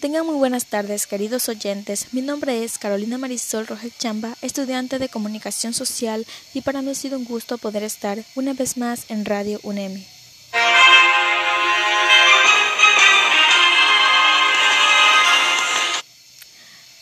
Tengan muy buenas tardes, queridos oyentes. Mi nombre es Carolina Marisol Roget Chamba, estudiante de Comunicación Social, y para mí ha sido un gusto poder estar una vez más en Radio UNEMI.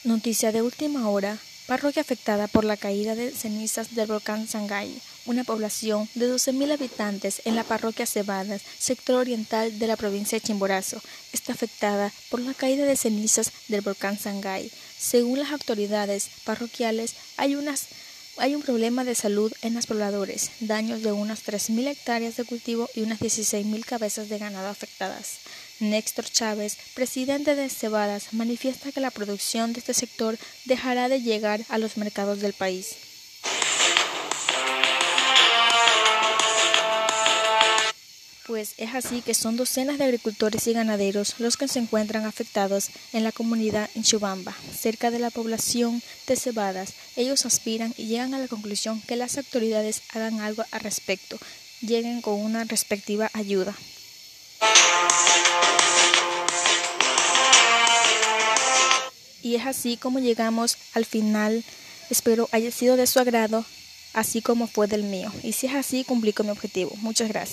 Noticia de última hora. Parroquia afectada por la caída de cenizas del volcán Sangay, una población de 12.000 habitantes en la parroquia Cebadas, sector oriental de la provincia de Chimborazo, está afectada por la caída de cenizas del volcán Sangay. Según las autoridades parroquiales, hay unas hay un problema de salud en los pobladores, daños de unas 3.000 hectáreas de cultivo y unas 16.000 cabezas de ganado afectadas. Néstor Chávez, presidente de Cebadas, manifiesta que la producción de este sector dejará de llegar a los mercados del país. Pues es así que son docenas de agricultores y ganaderos los que se encuentran afectados en la comunidad en Chubamba, cerca de la población de Cebadas. Ellos aspiran y llegan a la conclusión que las autoridades hagan algo al respecto, lleguen con una respectiva ayuda. Y es así como llegamos al final. Espero haya sido de su agrado, así como fue del mío. Y si es así, cumplí con mi objetivo. Muchas gracias.